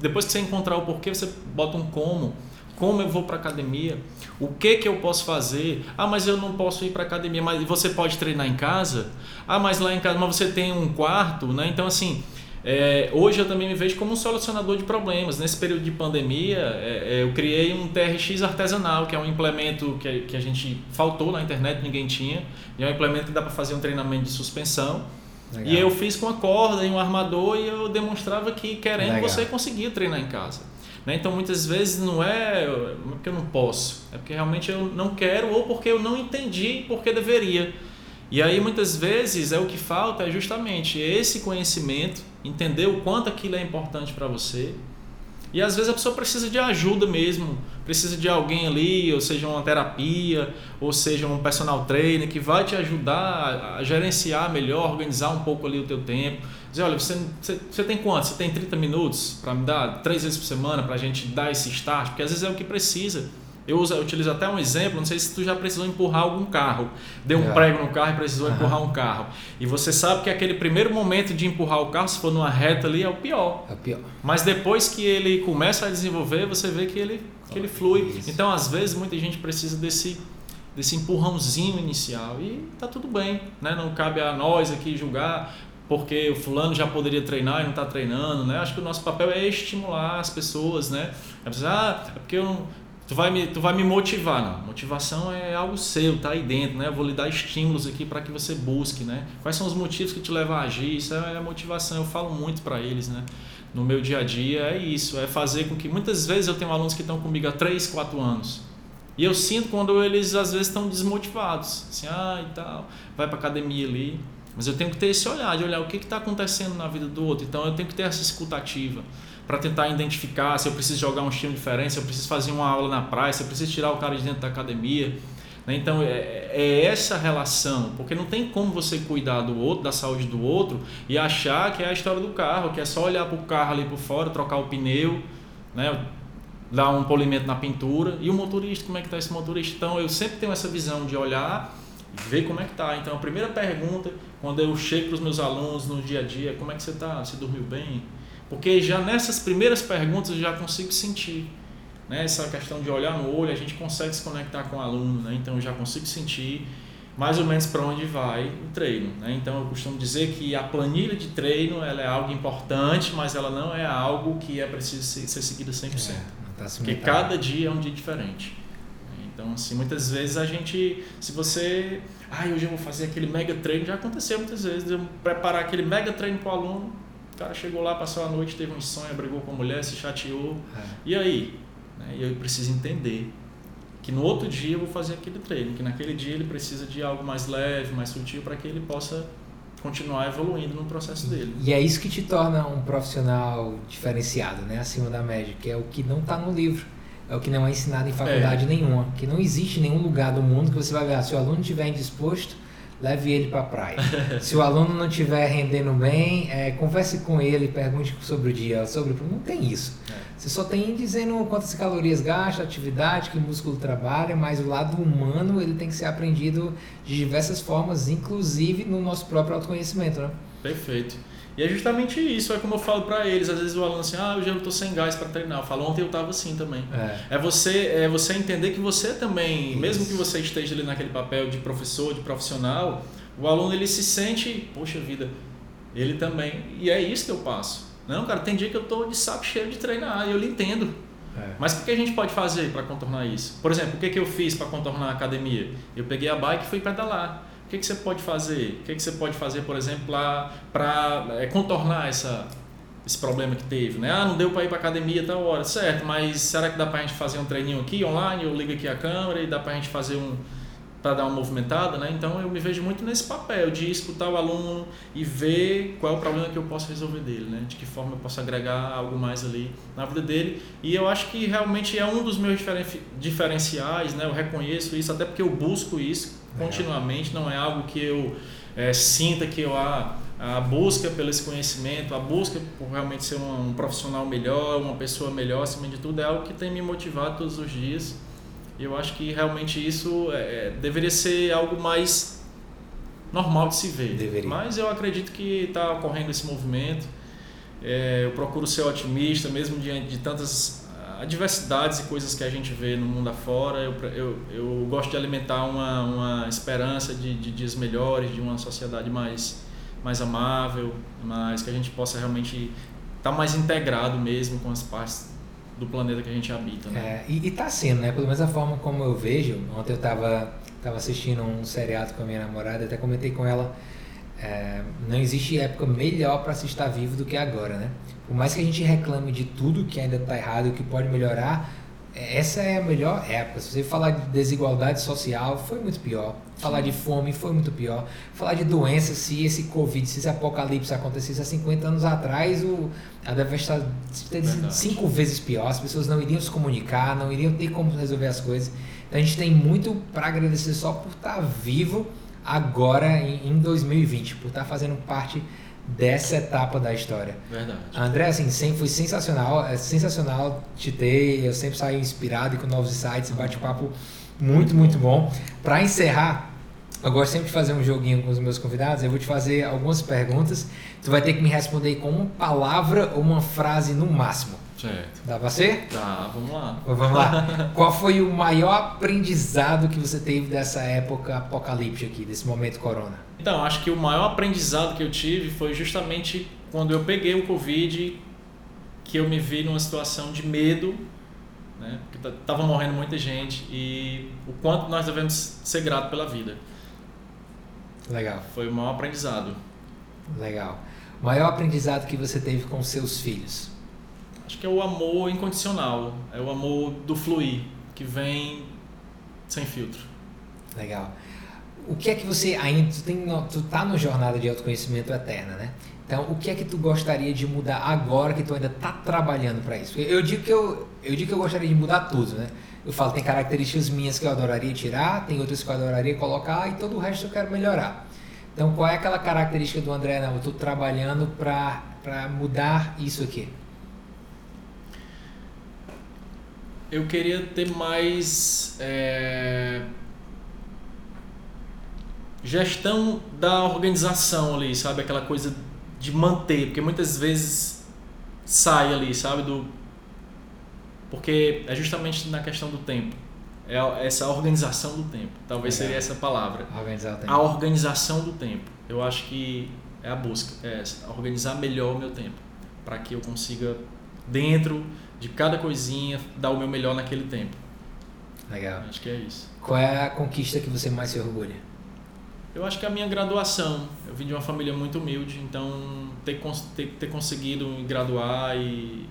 depois que você encontrar o porquê, você bota um como, como eu vou para academia, o que que eu posso fazer? Ah, mas eu não posso ir para academia, mas você pode treinar em casa? Ah, mas lá em casa, mas você tem um quarto, né? Então assim, é, hoje eu também me vejo como um solucionador de problemas. Nesse período de pandemia, é, é eu criei um TRX artesanal, que é um implemento que, que a gente faltou na internet, ninguém tinha. E é um implemento que dá para fazer um treinamento de suspensão. Legal. E eu fiz com a corda e um armador e eu demonstrava que querendo Legal. você conseguia treinar em casa. Né? Então muitas vezes não é porque eu não posso, é porque realmente eu não quero ou porque eu não entendi porque deveria. E aí muitas vezes é o que falta é justamente esse conhecimento, entender o quanto aquilo é importante para você. E às vezes a pessoa precisa de ajuda mesmo, precisa de alguém ali, ou seja, uma terapia, ou seja, um personal trainer que vai te ajudar a gerenciar melhor, organizar um pouco ali o teu tempo. Dizer, olha, você, você, você tem quanto? Você tem 30 minutos para me dar três vezes por semana para a gente dar esse start? Porque às vezes é o que precisa. Eu, uso, eu utilizo até um exemplo, não sei se tu já precisou empurrar algum carro. Deu um é. prego no carro e precisou uhum. empurrar um carro. E você sabe que aquele primeiro momento de empurrar o carro, se for numa reta ali, é o pior. É o pior. Mas depois que ele começa a desenvolver, você vê que ele, que ele flui. Isso. Então, às vezes, muita gente precisa desse, desse empurrãozinho inicial. E tá tudo bem, né? Não cabe a nós aqui julgar porque o fulano já poderia treinar e não está treinando, né? Acho que o nosso papel é estimular as pessoas, né? É ah, é porque eu tu vai me, tu vai me motivar, não. Motivação é algo seu, tá aí dentro, né? Eu vou lhe dar estímulos aqui para que você busque, né? Quais são os motivos que te levam a agir? Isso é a motivação. Eu falo muito para eles, né? No meu dia a dia é isso, é fazer com que muitas vezes eu tenho alunos que estão comigo há 3, 4 anos. E eu sinto quando eles às vezes estão desmotivados, assim, ah, e tal, vai para academia ali, mas eu tenho que ter esse olhar, de olhar o que está acontecendo na vida do outro. Então eu tenho que ter essa escutativa para tentar identificar se eu preciso jogar um estilo diferente, se eu preciso fazer uma aula na praia, se eu preciso tirar o cara de dentro da academia. Né? Então é, é, essa relação, porque não tem como você cuidar do outro, da saúde do outro e achar que é a história do carro, que é só olhar para o carro ali por fora, trocar o pneu, né? dar um polimento na pintura e o motorista, como é que está esse motorista? Então eu sempre tenho essa visão de olhar e ver como é que está. Então a primeira pergunta, quando eu chego para os meus alunos no dia a dia, como é que você está? Você dormiu bem? Porque já nessas primeiras perguntas eu já consigo sentir né? Essa questão de olhar no olho, a gente consegue se conectar com o aluno, né? então eu já consigo sentir mais ou menos para onde vai o treino. Né? Então eu costumo dizer que a planilha de treino ela é algo importante, mas ela não é algo que é preciso ser, ser seguida 100%. É, tá porque cada dia é um dia diferente. Então, assim, muitas vezes a gente, se você, ah, hoje eu vou fazer aquele mega treino, já aconteceu muitas vezes, eu preparar aquele mega treino para o aluno, o cara chegou lá, passou a noite, teve um sonho, brigou com a mulher, se chateou, é. e aí? Né? E eu preciso entender que no outro dia eu vou fazer aquele treino, que naquele dia ele precisa de algo mais leve, mais sutil, para que ele possa continuar evoluindo no processo dele. E é isso que te torna um profissional diferenciado, né? acima da média, que é o que não está no livro. É o que não é ensinado em faculdade é. nenhuma. Que não existe nenhum lugar do mundo que você vai ver. Se o aluno estiver indisposto, leve ele para a praia. Se o aluno não estiver rendendo bem, é, converse com ele, pergunte sobre o dia, sobre não tem isso. É. Você só tem dizendo quantas calorias gasta, atividade, que músculo trabalha, mas o lado humano ele tem que ser aprendido de diversas formas, inclusive no nosso próprio autoconhecimento, né? Perfeito. E é justamente isso, é como eu falo para eles, às vezes o aluno assim, ah, eu já estou sem gás para treinar. Eu falo, ontem eu estava assim também. É. é. você é você entender que você também, isso. mesmo que você esteja ali naquele papel de professor, de profissional, o aluno ele se sente, poxa vida, ele também. E é isso que eu passo. Não, cara, tem dia que eu estou de saco cheio de treinar, e eu lhe entendo. É. Mas o que a gente pode fazer para contornar isso? Por exemplo, o que, que eu fiz para contornar a academia? Eu peguei a bike e fui pedalar. O que, que você pode fazer? O que, que você pode fazer, por exemplo, para é, contornar essa, esse problema que teve? Né? Ah, não deu para ir para academia tal hora, certo, mas será que dá para a gente fazer um treininho aqui online? Eu ligo aqui a câmera e dá para a gente fazer um, para dar uma movimentada, né? Então eu me vejo muito nesse papel de escutar o aluno e ver qual é o problema que eu posso resolver dele, né? De que forma eu posso agregar algo mais ali na vida dele. E eu acho que realmente é um dos meus diferenciais, né? Eu reconheço isso até porque eu busco isso continuamente, não é algo que eu é, sinta que eu a, a busca pelo esse conhecimento, a busca por realmente ser um, um profissional melhor, uma pessoa melhor, acima de tudo, é algo que tem me motivado todos os dias. E eu acho que realmente isso é, é deveria ser algo mais normal de se ver. Deveria. Mas eu acredito que está ocorrendo esse movimento. É, eu procuro ser otimista, mesmo diante de tantas adversidades e coisas que a gente vê no mundo afora, eu, eu, eu gosto de alimentar uma, uma esperança de, de dias melhores, de uma sociedade mais, mais amável, mas que a gente possa realmente estar tá mais integrado mesmo com as partes do planeta que a gente habita. Né? É, e, está sendo, né? Pelo menos a forma como eu vejo. Ontem eu estava tava assistindo um seriado com a minha namorada, até comentei com ela. É, não existe época melhor para se estar vivo do que agora, né? Por mais que a gente reclame de tudo que ainda está errado e que pode melhorar, essa é a melhor época. Se você falar de desigualdade social, foi muito pior. Falar de fome foi muito pior. Falar de doença, se esse Covid, se esse apocalipse acontecesse há 50 anos atrás, o, a devastação teria sido cinco vezes pior. As pessoas não iriam se comunicar, não iriam ter como resolver as coisas. Então a gente tem muito para agradecer só por estar vivo agora em, em 2020, por estar fazendo parte dessa etapa da história. Verdade. André, assim, sempre foi sensacional, é sensacional te ter, eu sempre saio inspirado e com novos insights, bate-papo muito, muito bom. Para encerrar, eu gosto sempre de fazer um joguinho com os meus convidados, eu vou te fazer algumas perguntas, tu vai ter que me responder com uma palavra ou uma frase no máximo. Certo. Dá pra ser? Tá, vamos lá. Vamos lá. Qual foi o maior aprendizado que você teve dessa época apocalíptica aqui, desse momento corona? Então, acho que o maior aprendizado que eu tive foi justamente quando eu peguei o Covid, que eu me vi numa situação de medo, né? Porque tava morrendo muita gente e o quanto nós devemos ser gratos pela vida. Legal. Foi o maior aprendizado. Legal. O maior aprendizado que você teve com seus filhos? Acho que é o amor incondicional, é o amor do fluir, que vem sem filtro. Legal o que é que você ainda tu, tem, tu tá no jornada de autoconhecimento eterna, né? Então, o que é que tu gostaria de mudar agora que tu ainda tá trabalhando para isso? Eu digo que eu, eu digo que eu gostaria de mudar tudo, né? eu falo, tem características minhas que eu adoraria tirar, tem outras que eu adoraria colocar e todo o resto eu quero melhorar. Então, qual é aquela característica do André? Não, eu estou trabalhando para mudar isso aqui. Eu queria ter mais é, gestão da organização ali, sabe? Aquela coisa de manter, porque muitas vezes sai ali, sabe? Do, porque é justamente na questão do tempo. É essa organização do tempo. Talvez Legal. seria essa palavra. Organizar o tempo. A organização do tempo. Eu acho que é a busca, é essa, organizar melhor o meu tempo, para que eu consiga dentro de cada coisinha dar o meu melhor naquele tempo. Legal. Acho que é isso. Qual é a conquista que você mais se orgulha? Eu acho que a minha graduação. Eu vim de uma família muito humilde, então ter, ter, ter conseguido me graduar e,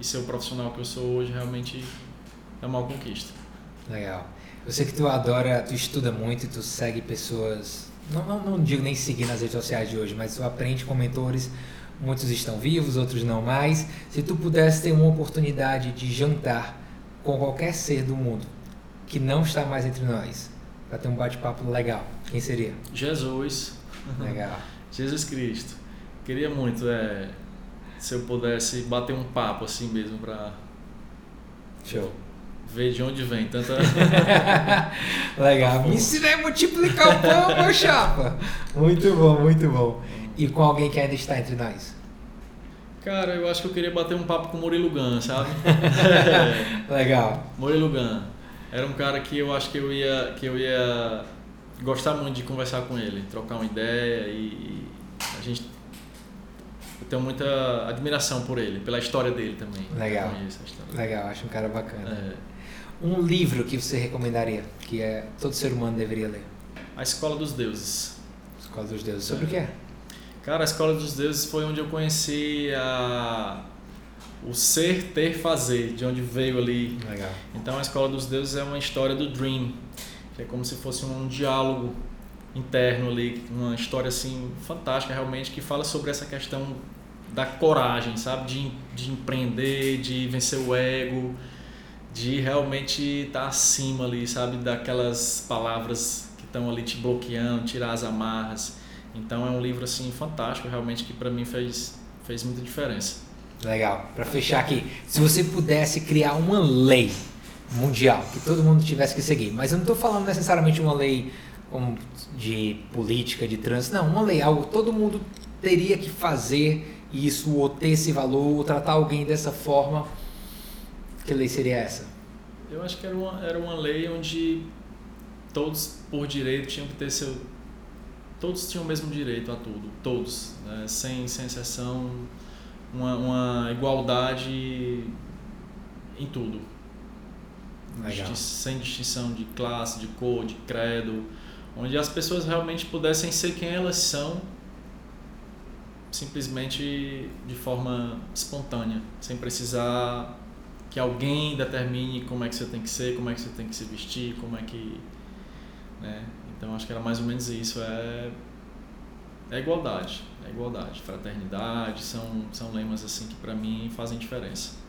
e ser o profissional que eu sou hoje realmente é uma conquista. Legal. Eu sei que tu adora, tu estuda muito e tu segue pessoas, não, não, não digo nem seguir nas redes sociais de hoje, mas tu aprende com mentores, muitos estão vivos, outros não mais. Se tu pudesse ter uma oportunidade de jantar com qualquer ser do mundo que não está mais entre nós, para ter um bate-papo legal, quem seria? Jesus. Legal. Jesus Cristo. Queria muito, é, se eu pudesse bater um papo assim mesmo para Show ver de onde vem tanta. Legal. Me ensinei a multiplicar o pão, meu chapa. Muito bom, muito bom. E com alguém que ainda está entre nós? Cara, eu acho que eu queria bater um papo com o Murilo Gun, sabe? Legal. Murilo Gun. Era um cara que eu acho que eu ia, que eu ia gostar muito de conversar com ele, trocar uma ideia e a gente eu tenho muita admiração por ele, pela história dele também. Legal. Legal, acho um cara bacana. É um livro que você recomendaria, que é todo ser humano deveria ler? A Escola dos Deuses. Escola dos Deuses. Sobre é. o que é? Cara, a Escola dos Deuses foi onde eu conheci a o ser, ter, fazer, de onde veio ali. Legal. Então a Escola dos Deuses é uma história do Dream, que é como se fosse um diálogo interno ali, uma história assim fantástica realmente que fala sobre essa questão da coragem, sabe, de, de empreender, de vencer o ego, de realmente estar tá acima ali, sabe, daquelas palavras que estão ali te bloqueando, tirar as amarras. Então é um livro assim fantástico, realmente que para mim fez fez muita diferença. Legal. Para fechar aqui, se você pudesse criar uma lei mundial que todo mundo tivesse que seguir, mas eu não estou falando necessariamente uma lei de política, de trânsito, não, uma lei, algo todo mundo teria que fazer isso ou ter esse valor, ou tratar alguém dessa forma que lei seria essa? Eu acho que era uma, era uma lei onde todos, por direito, tinham que ter seu. Todos tinham o mesmo direito a tudo, todos, né? sem, sem exceção, uma, uma igualdade em tudo. Sem distinção de classe, de cor, de credo, onde as pessoas realmente pudessem ser quem elas são, simplesmente de forma espontânea, sem precisar que alguém determine como é que você tem que ser, como é que você tem que se vestir, como é que. Né? Então acho que era mais ou menos isso. É, é igualdade. É igualdade. Fraternidade são, são lemas assim que para mim fazem diferença.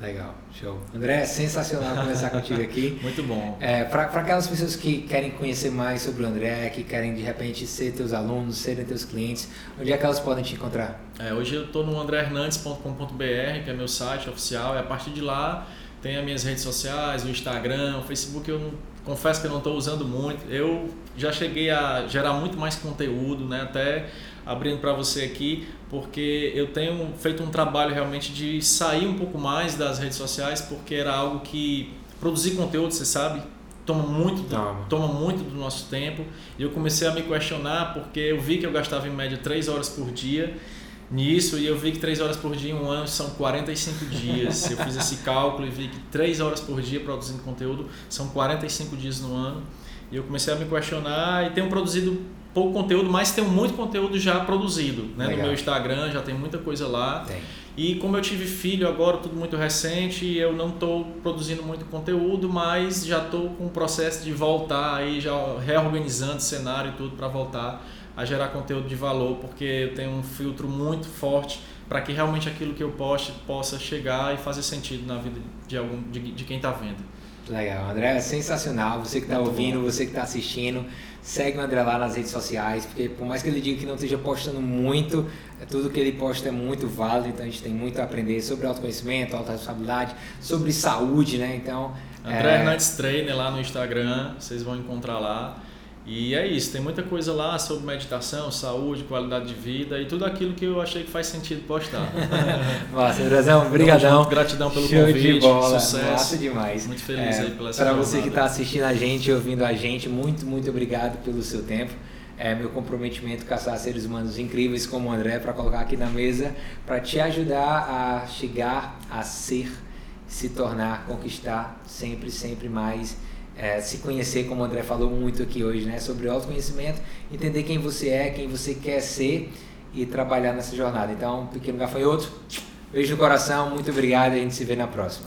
Legal, show. André, é sensacional conversar contigo aqui. Muito bom. É, Para aquelas pessoas que querem conhecer mais sobre o André, que querem de repente ser teus alunos, serem teus clientes, onde é que elas podem te encontrar? É, hoje eu estou no andrehernandes.com.br, que é meu site oficial, e a partir de lá tem as minhas redes sociais, o Instagram, o Facebook eu não, confesso que eu não estou usando muito. Eu já cheguei a gerar muito mais conteúdo, né? até abrindo para você aqui, porque eu tenho feito um trabalho realmente de sair um pouco mais das redes sociais, porque era algo que produzir conteúdo, você sabe, toma muito, toma. toma muito do nosso tempo. E eu comecei a me questionar porque eu vi que eu gastava em média 3 horas por dia nisso e eu vi que 3 horas por dia em um ano são 45 dias. eu fiz esse cálculo e vi que 3 horas por dia produzindo conteúdo são 45 dias no ano. E eu comecei a me questionar e tenho produzido pouco conteúdo, mas tenho muito conteúdo já produzido. Né? No meu Instagram já tem muita coisa lá. Tem. E como eu tive filho agora, tudo muito recente, eu não estou produzindo muito conteúdo, mas já estou com o processo de voltar aí, já reorganizando o cenário e tudo para voltar a gerar conteúdo de valor, porque eu tenho um filtro muito forte para que realmente aquilo que eu poste possa chegar e fazer sentido na vida de algum de, de quem está vendo. Legal, André, é sensacional. Você que está ouvindo, você que está assistindo, segue o André lá nas redes sociais, porque por mais que ele diga que não esteja postando muito, é tudo que ele posta é muito válido, então a gente tem muito a aprender sobre autoconhecimento, autorresponsabilidade, sobre saúde, né? Então. André é... Hernandes Trainer lá no Instagram, vocês vão encontrar lá. E é isso, tem muita coisa lá sobre meditação, saúde, qualidade de vida e tudo aquilo que eu achei que faz sentido postar. Massa, Andrezão, obrigadão. Gratidão pelo Show convite, de bola. sucesso. Massa demais. Muito feliz é, aí pela essa Para você que está assistindo a gente, ouvindo a gente, muito, muito obrigado pelo seu tempo. É meu comprometimento caçar seres humanos incríveis como o André para colocar aqui na mesa para te ajudar a chegar a ser, se tornar, conquistar sempre, sempre mais é, se conhecer, como o André falou muito aqui hoje, né, sobre autoconhecimento, entender quem você é, quem você quer ser e trabalhar nessa jornada. Então, pequeno gafanhoto, beijo no coração, muito obrigado e a gente se vê na próxima.